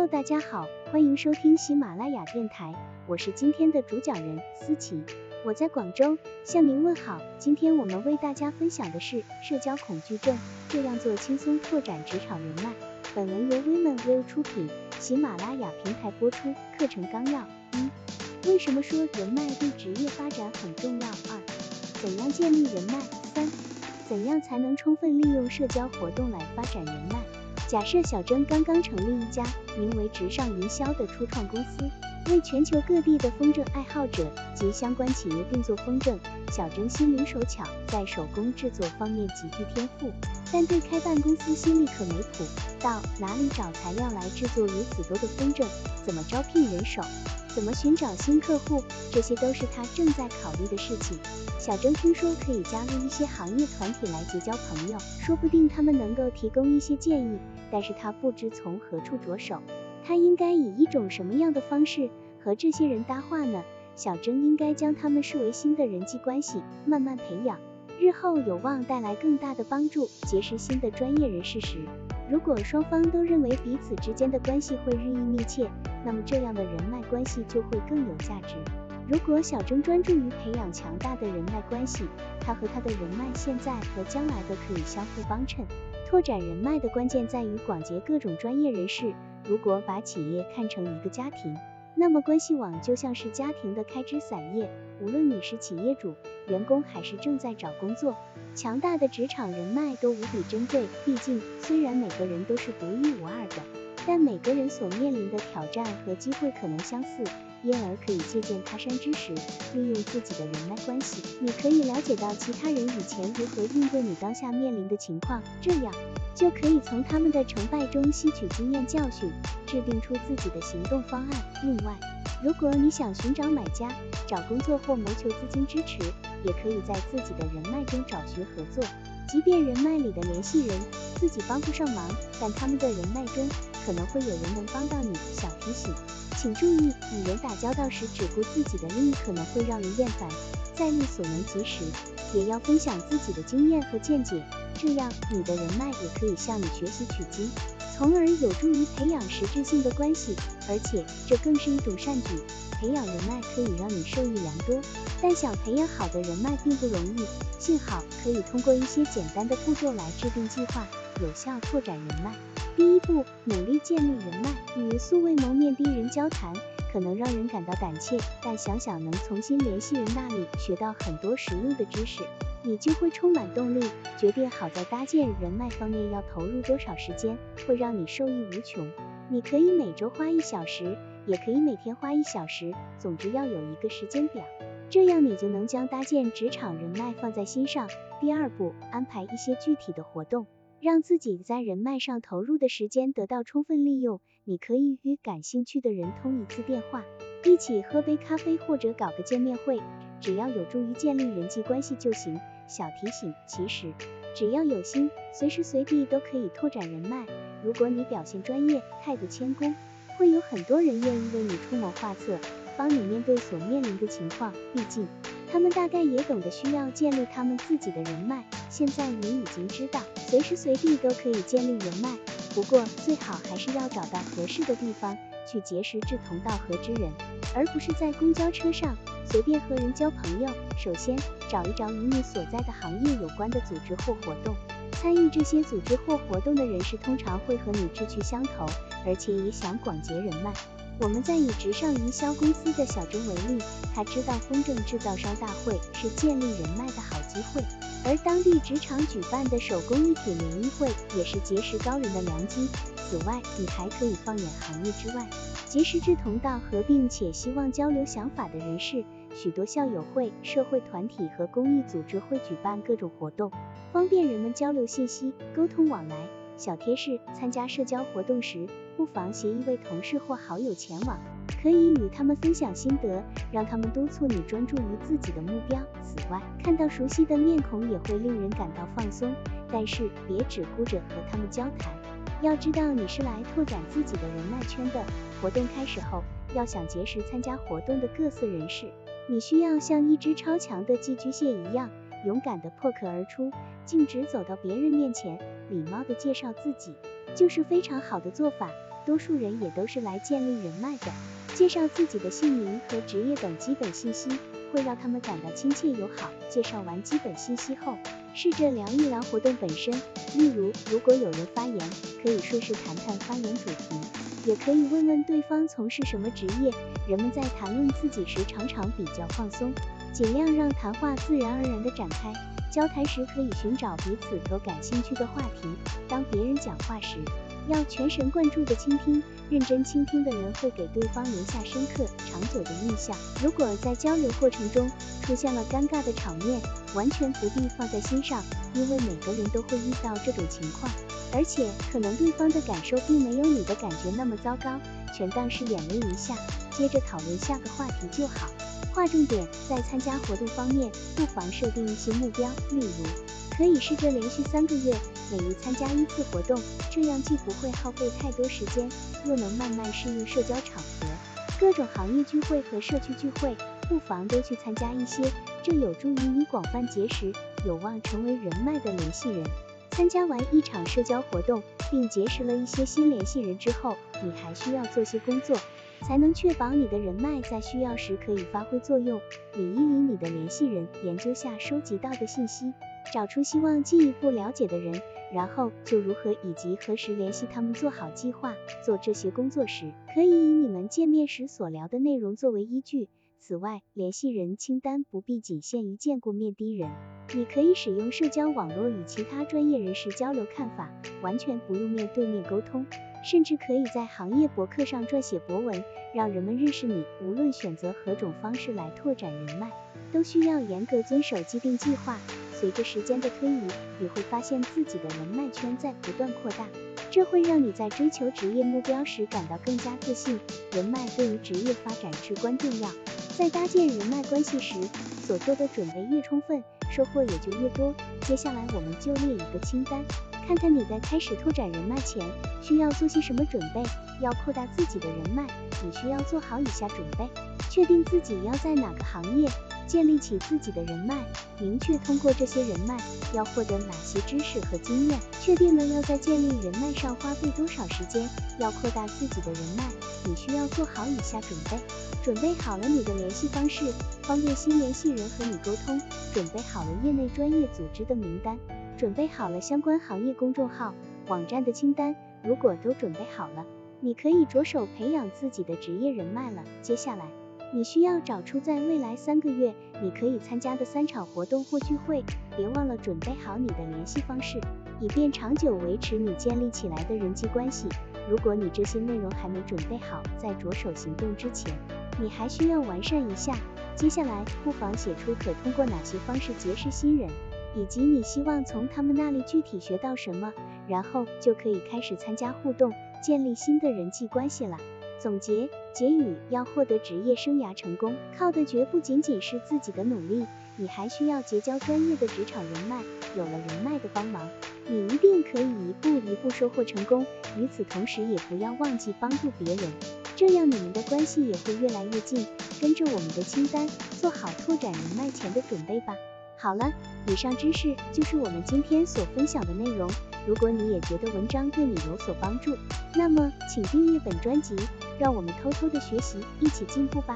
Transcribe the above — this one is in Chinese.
Hello，大家好，欢迎收听喜马拉雅电台，我是今天的主讲人思琪，我在广州向您问好。今天我们为大家分享的是社交恐惧症，这样做轻松拓展职场人脉。本文由 Women Will 出品，喜马拉雅平台播出。课程纲要：一、为什么说人脉对职业发展很重要？二、怎样建立人脉？三、怎样才能充分利用社交活动来发展人脉？假设小郑刚刚成立一家名为“直上营销”的初创公司，为全球各地的风筝爱好者及相关企业定做风筝。小郑心灵手巧，在手工制作方面极具天赋，但对开办公司心里可没谱。到哪里找材料来制作如此多的风筝？怎么招聘人手？怎么寻找新客户？这些都是他正在考虑的事情。小征听说可以加入一些行业团体来结交朋友，说不定他们能够提供一些建议。但是他不知从何处着手，他应该以一种什么样的方式和这些人搭话呢？小征应该将他们视为新的人际关系，慢慢培养，日后有望带来更大的帮助。结识新的专业人士时，如果双方都认为彼此之间的关系会日益密切，那么这样的人脉关系就会更有价值。如果小征专注于培养强大的人脉关系，他和他的人脉现在和将来都可以相互帮衬。拓展人脉的关键在于广结各种专业人士。如果把企业看成一个家庭，那么关系网就像是家庭的开枝散叶。无论你是企业主、员工还是正在找工作，强大的职场人脉都无比珍贵。毕竟，虽然每个人都是独一无二的，但每个人所面临的挑战和机会可能相似。因而可以借鉴他山之石，利用自己的人脉关系，你可以了解到其他人以前如何应对你当下面临的情况，这样就可以从他们的成败中吸取经验教训，制定出自己的行动方案。另外，如果你想寻找买家、找工作或谋求资金支持，也可以在自己的人脉中找寻合作。即便人脉里的联系人自己帮不上忙，但他们的人脉中可能会有人能帮到你。小提醒。请注意，与人打交道时只顾自己的利益可能会让人厌烦，在力所能及时，也要分享自己的经验和见解，这样你的人脉也可以向你学习取经，从而有助于培养实质性的关系，而且这更是一种善举。培养人脉可以让你受益良多，但想培养好的人脉并不容易，幸好可以通过一些简单的步骤来制定计划，有效拓展人脉。第一步，努力建立人脉。与素未谋面的人交谈，可能让人感到胆怯，但想想能从新联系人那里学到很多实用的知识，你就会充满动力。决定好在搭建人脉方面要投入多少时间，会让你受益无穷。你可以每周花一小时，也可以每天花一小时，总之要有一个时间表，这样你就能将搭建职场人脉放在心上。第二步，安排一些具体的活动。让自己在人脉上投入的时间得到充分利用。你可以与感兴趣的人通一次电话，一起喝杯咖啡或者搞个见面会，只要有助于建立人际关系就行。小提醒：其实只要有心，随时随地都可以拓展人脉。如果你表现专业，态度谦恭，会有很多人愿意为你出谋划策，帮你面对所面临的情况。毕竟。他们大概也懂得需要建立他们自己的人脉。现在你已经知道，随时随地都可以建立人脉，不过最好还是要找到合适的地方去结识志同道合之人，而不是在公交车上随便和人交朋友。首先，找一找与你所在的行业有关的组织或活动，参与这些组织或活动的人士通常会和你志趣相投，而且也想广结人脉。我们再以直上营销公司的小周为例，他知道风筝制造商大会是建立人脉的好机会，而当地职场举办的手工艺品联谊会也是结识高人的良机。此外，你还可以放眼行业之外，结识志同道合并且希望交流想法的人士。许多校友会、社会团体和公益组织会举办各种活动，方便人们交流信息、沟通往来。小贴士：参加社交活动时，不妨携一位同事或好友前往，可以与他们分享心得，让他们督促你专注于自己的目标。此外，看到熟悉的面孔也会令人感到放松。但是别只顾着和他们交谈，要知道你是来拓展自己的人脉圈的。活动开始后，要想结识参加活动的各色人士，你需要像一只超强的寄居蟹一样。勇敢地破壳而出，径直走到别人面前，礼貌地介绍自己，就是非常好的做法。多数人也都是来建立人脉的。介绍自己的姓名和职业等基本信息，会让他们感到亲切友好。介绍完基本信息后，试着聊一聊活动本身，例如如果有人发言，可以顺势谈谈发言主题，也可以问问对方从事什么职业。人们在谈论自己时常常比较放松，尽量让谈话自然而然地展开。交谈时可以寻找彼此都感兴趣的话题。当别人讲话时，要全神贯注地倾听。认真倾听的人会给对方留下深刻、长久的印象。如果在交流过程中出现了尴尬的场面，完全不必放在心上，因为每个人都会遇到这种情况，而且可能对方的感受并没有你的感觉那么糟糕，全当是演练一下，接着讨论下个话题就好。划重点，在参加活动方面，不妨设定一些目标，例如可以试着连续三个月，每日参加一次活动，这样既不会耗费太多时间，又能慢慢适应社交场合。各种行业聚会和社区聚会，不妨多去参加一些，这有助于你广泛结识，有望成为人脉的联系人。参加完一场社交活动，并结识了一些新联系人之后，你还需要做些工作。才能确保你的人脉在需要时可以发挥作用。理一理你的联系人，研究下收集到的信息，找出希望进一步了解的人，然后就如何以及何时联系他们做好计划。做这些工作时，可以以你们见面时所聊的内容作为依据。此外，联系人清单不必仅限于见过面的人，你可以使用社交网络与其他专业人士交流看法，完全不用面对面沟通。甚至可以在行业博客上撰写博文，让人们认识你。无论选择何种方式来拓展人脉，都需要严格遵守既定计划。随着时间的推移，你会发现自己的人脉圈在不断扩大，这会让你在追求职业目标时感到更加自信。人脉对于职业发展至关重要，在搭建人脉关系时，所做的准备越充分，收获也就越多。接下来，我们就列一个清单。看看你在开始拓展人脉前需要做些什么准备。要扩大自己的人脉，你需要做好以下准备：确定自己要在哪个行业建立起自己的人脉，明确通过这些人脉要获得哪些知识和经验。确定了要在建立人脉上花费多少时间。要扩大自己的人脉，你需要做好以下准备：准备好了你的联系方式，方便新联系人和你沟通；准备好了业内专业组织的名单。准备好了相关行业公众号、网站的清单，如果都准备好了，你可以着手培养自己的职业人脉了。接下来，你需要找出在未来三个月你可以参加的三场活动或聚会，别忘了准备好你的联系方式，以便长久维持你建立起来的人际关系。如果你这些内容还没准备好，在着手行动之前，你还需要完善一下。接下来，不妨写出可通过哪些方式结识新人。以及你希望从他们那里具体学到什么，然后就可以开始参加互动，建立新的人际关系了。总结结语：要获得职业生涯成功，靠的绝不仅仅是自己的努力，你还需要结交专业的职场人脉。有了人脉的帮忙，你一定可以一步一步收获成功。与此同时，也不要忘记帮助别人，这样你们的关系也会越来越近。跟着我们的清单，做好拓展人脉前的准备吧。好了，以上知识就是我们今天所分享的内容。如果你也觉得文章对你有所帮助，那么请订阅本专辑，让我们偷偷的学习，一起进步吧。